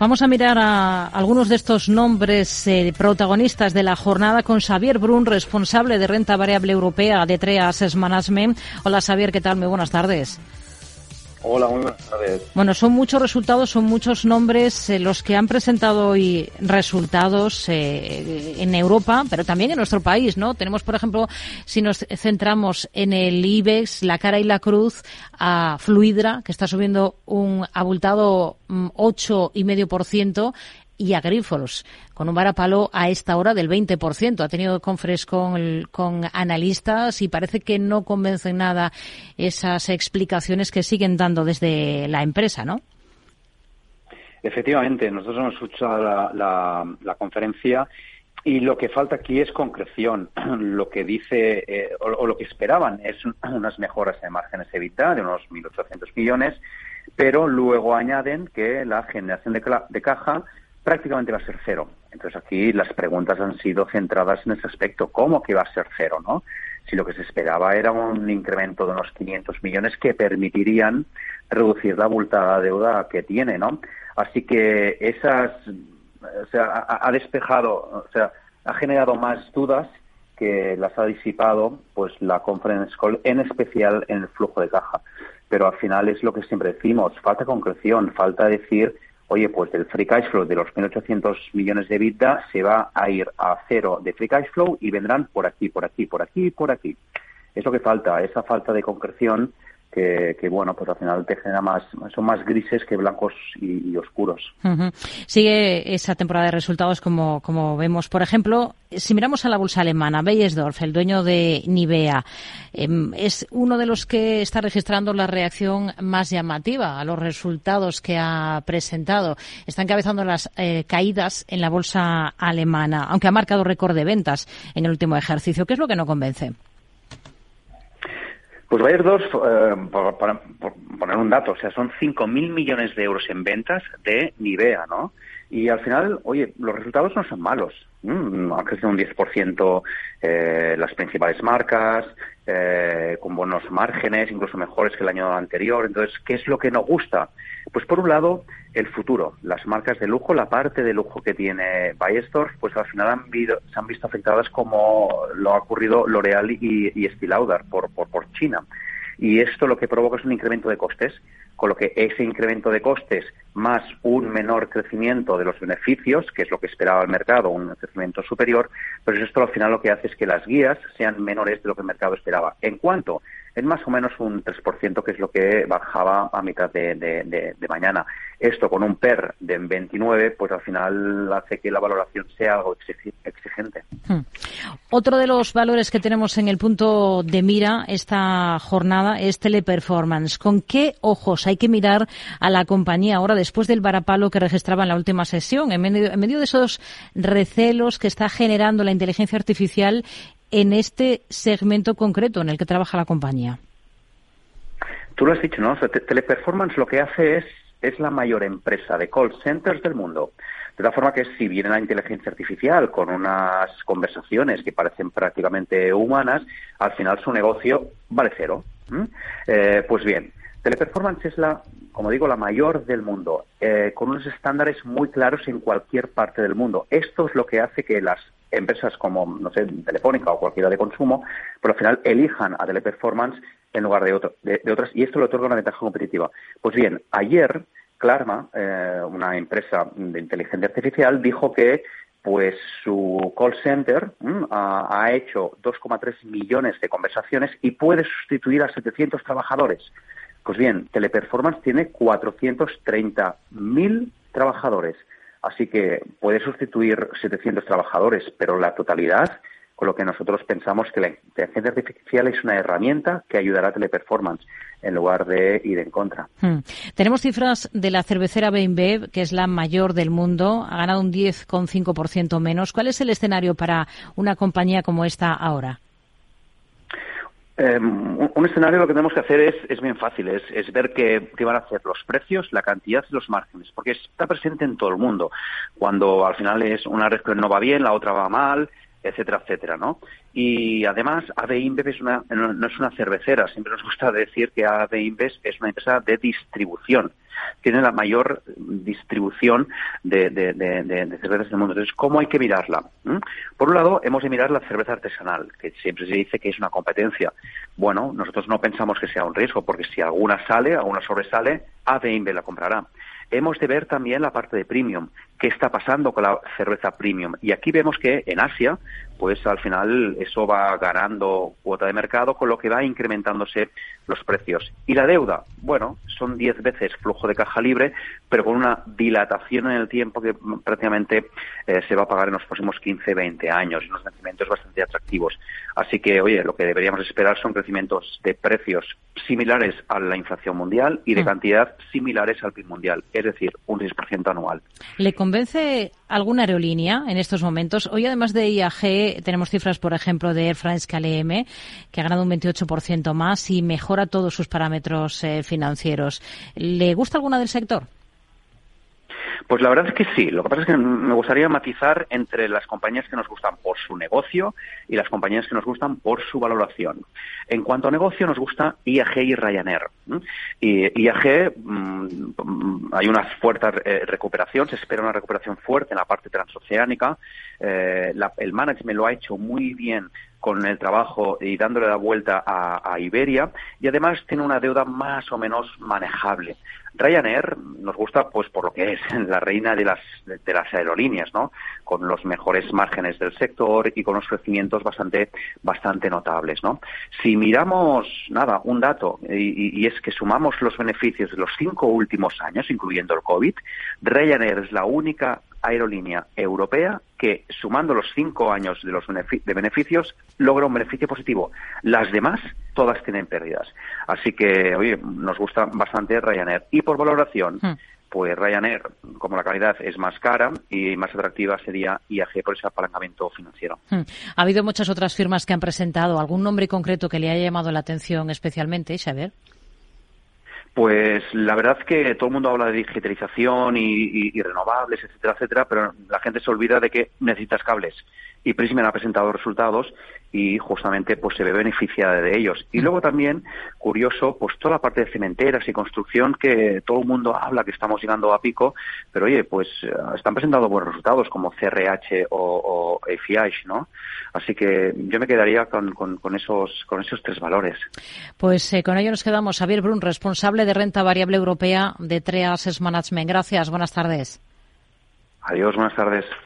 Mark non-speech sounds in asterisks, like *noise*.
Vamos a mirar a algunos de estos nombres eh, protagonistas de la jornada con Xavier Brun, responsable de renta variable europea de Treas Management. Hola Xavier, ¿qué tal? Muy buenas tardes. Hola, muy buenas tardes. Bueno, son muchos resultados, son muchos nombres eh, los que han presentado hoy resultados eh, en Europa, pero también en nuestro país, ¿no? Tenemos, por ejemplo, si nos centramos en el IBEX, la cara y la cruz, a Fluidra, que está subiendo un abultado 8,5%, mm, y a Grifols, con un varapalo a esta hora del 20%. Ha tenido conferencias con, analistas y parece que no convencen nada esas explicaciones que siguen dando desde la empresa, ¿no? Efectivamente, nosotros hemos escuchado la, la, conferencia y lo que falta aquí es concreción. *clears throat* Lo que dice eh, o, lo que esperaban es *clears throat* unas mejoras de márgenes evita de unos 1.800 millones, pero luego añaden que la generación de, de caja prácticamente va a ser cero. Entonces aquí las preguntas han sido centradas en ese aspecto. ¿Cómo que va a ser cero, no? Si lo que se esperaba era un incremento de unos 500 millones que permitirían reducir la abultada deuda que tiene, ¿no? Así que esas, o sea, ha, despejado, o sea, ha generado más dudas que las ha disipado, pues la conference call, en especial en el flujo de caja. Pero al final es lo que siempre decimos, falta concreción, falta decir oye, pues del free cash flow de los 1.800 millones de EBITDA se va a ir a cero de free cash flow y vendrán por aquí, por aquí, por aquí, por aquí. Es lo que falta, esa falta de concreción que, bueno, pues al final te genera más, son más grises que blancos y, oscuros. Sigue esa temporada de resultados como, como vemos. Por ejemplo, si miramos a la bolsa alemana, Beiersdorf, el dueño de Nivea, em, es uno de los que está registrando la reacción más llamativa a los resultados que ha presentado. Está encabezando las eh, caídas en la bolsa alemana, aunque ha marcado récord de ventas en el último ejercicio. ¿Qué es lo que no convence? Pues Bayer eh, para, poner un dato, o sea, son 5.000 millones de euros en ventas de Nivea, ¿no? Y al final, oye, los resultados no son malos. Mm, han crecido un 10% eh, las principales marcas, eh, con buenos márgenes, incluso mejores que el año anterior. Entonces, ¿qué es lo que nos gusta? Pues por un lado, el futuro. Las marcas de lujo, la parte de lujo que tiene Bayersdorf, pues al final han se han visto afectadas como lo ha ocurrido L'Oreal y, y por, por, por China. Y esto lo que provoca es un incremento de costes con lo que ese incremento de costes más un menor crecimiento de los beneficios, que es lo que esperaba el mercado, un crecimiento superior, pues esto al final lo que hace es que las guías sean menores de lo que el mercado esperaba. ¿En cuanto? En más o menos un 3%, que es lo que bajaba a mitad de, mañana. Esto con un PER de 29, pues al final hace que la valoración sea algo exigente. Hmm. Otro de los valores que tenemos en el punto de mira esta jornada es Teleperformance. ¿Con qué ojos hay que mirar a la compañía ahora después del varapalo que registraba en la última sesión, en medio, de esos recelos que está generando la inteligencia artificial en este segmento concreto en el que trabaja la compañía? Tú lo has dicho, ¿no? Teleperformance lo que hace es, es la mayor empresa de call centers del mundo. De tal forma que si viene la inteligencia artificial con unas conversaciones que parecen prácticamente humanas, al final su negocio vale cero. Eh, pues bien, Teleperformance es la, como digo, la mayor del mundo, eh, con unos estándares muy claros en cualquier parte del mundo. Esto es lo que hace que las empresas como, no sé, Telefónica o cualquiera de consumo, por al final elijan a Teleperformance en lugar de, otras, y esto le otorga una ventaja competitiva. Pues bien, ayer Clarma, eh, una empresa de inteligencia artificial, dijo que pues su call center ha, ha, hecho 2,3 millones de conversaciones y puede sustituir a 700 trabajadores. Pues bien, Teleperformance tiene 430.000 trabajadores, así que puede sustituir 700 trabajadores, pero la totalidad, con lo que nosotros pensamos que la inteligencia artificial es una herramienta que ayudará a Teleperformance en lugar de ir en contra. Hmm. Tenemos cifras de la cervecera BeinBev, que es la mayor del mundo, ha ganado un 10,5% menos. ¿Cuál es el escenario para una compañía como esta ahora? Em, un, escenario lo que tenemos que hacer es, es bien fácil, es, es ver qué, qué, van a hacer los precios, la cantidad y los márgenes, porque está presente en todo el mundo. Cuando al final es una red que no va bien, la otra va mal, etcétera, etcétera, ¿no? Y además, AB InBev es una, no, es una cervecera, siempre nos gusta decir que AB InBev es una empresa de distribución tiene la mayor distribución de, cervezas del mundo. Entonces, ¿cómo hay que mirarla? ¿Mm? Por un lado, hemos de mirar la cerveza artesanal, que siempre se dice que es una competencia. Bueno, nosotros no pensamos que sea un riesgo, porque si alguna sale, alguna sobresale, AB InBev la comprará hemos de ver también la parte de premium, qué está pasando con la cerveza premium. Y aquí vemos que en Asia, pues al final eso va ganando cuota de mercado, con lo que va incrementándose los precios. Y la deuda, bueno, son 10 veces flujo de caja libre, pero con una dilatación en el tiempo que prácticamente eh, se va a pagar en los próximos 15, 20 años, y unos vencimientos bastante atractivos. Así que, oye, lo que deberíamos esperar son crecimientos de precios similares a la inflación mundial y de mm. cantidad similares al PIB mundial, es decir, un 6% anual. ¿Le convence alguna aerolínea en estos momentos? Hoy, además de IAG, tenemos cifras, por ejemplo, de Air France KLM, que ha ganado un 28% más y mejora todos sus parámetros eh, financieros. ¿Le gusta alguna del sector? Pues la verdad es que sí. Lo que pasa es que me gustaría matizar entre las compañías que nos gustan por su negocio y las compañías que nos gustan por su valoración. En cuanto a negocio, nos gusta IAG y Ryanair. Y IAG, mm, hay una fuerte eh, recuperación, se espera una recuperación fuerte en la parte transoceánica. Eh, el management lo ha hecho muy bien con el trabajo y dándole la vuelta a, Iberia y además tiene una deuda más o menos manejable. Ryanair nos gusta pues por lo que es *laughs* la reina de las de, las aerolíneas, ¿no? Con los mejores márgenes del sector y con los crecimientos bastante bastante notables, ¿no? Si miramos nada un dato y, y es que sumamos los beneficios de los cinco últimos años, incluyendo el COVID, Ryanair es la única aerolínea europea que, sumando los cinco años de, los de beneficios, logra un beneficio positivo. Las demás, todas tienen pérdidas. Así que, oye, nos gusta bastante Ryanair. Y por valoración, hmm. pues Ryanair, como la calidad es más cara y más atractiva, sería IAG por ese apalancamiento financiero. Hmm. Ha habido muchas otras firmas que han presentado. ¿Algún nombre concreto que le haya llamado la atención especialmente, Xavier? Pues la verdad es que todo el mundo habla de digitalización y, renovables, etcétera, etcétera, pero la gente se olvida de que necesitas cables. Y Prisma ha presentado resultados y justamente pues se ve beneficiada de ellos. Y luego también, curioso, pues toda la parte de cementeras y construcción que todo el mundo habla que estamos llegando a pico, pero oye, pues están presentando buenos resultados como CRH o, o ¿no? Así que yo me quedaría con, con, esos, con esos tres valores. Pues eh, con ello nos quedamos. Javier Brun, responsable de renta variable europea de TREA Management. Gracias, buenas tardes. Adiós, buenas tardes.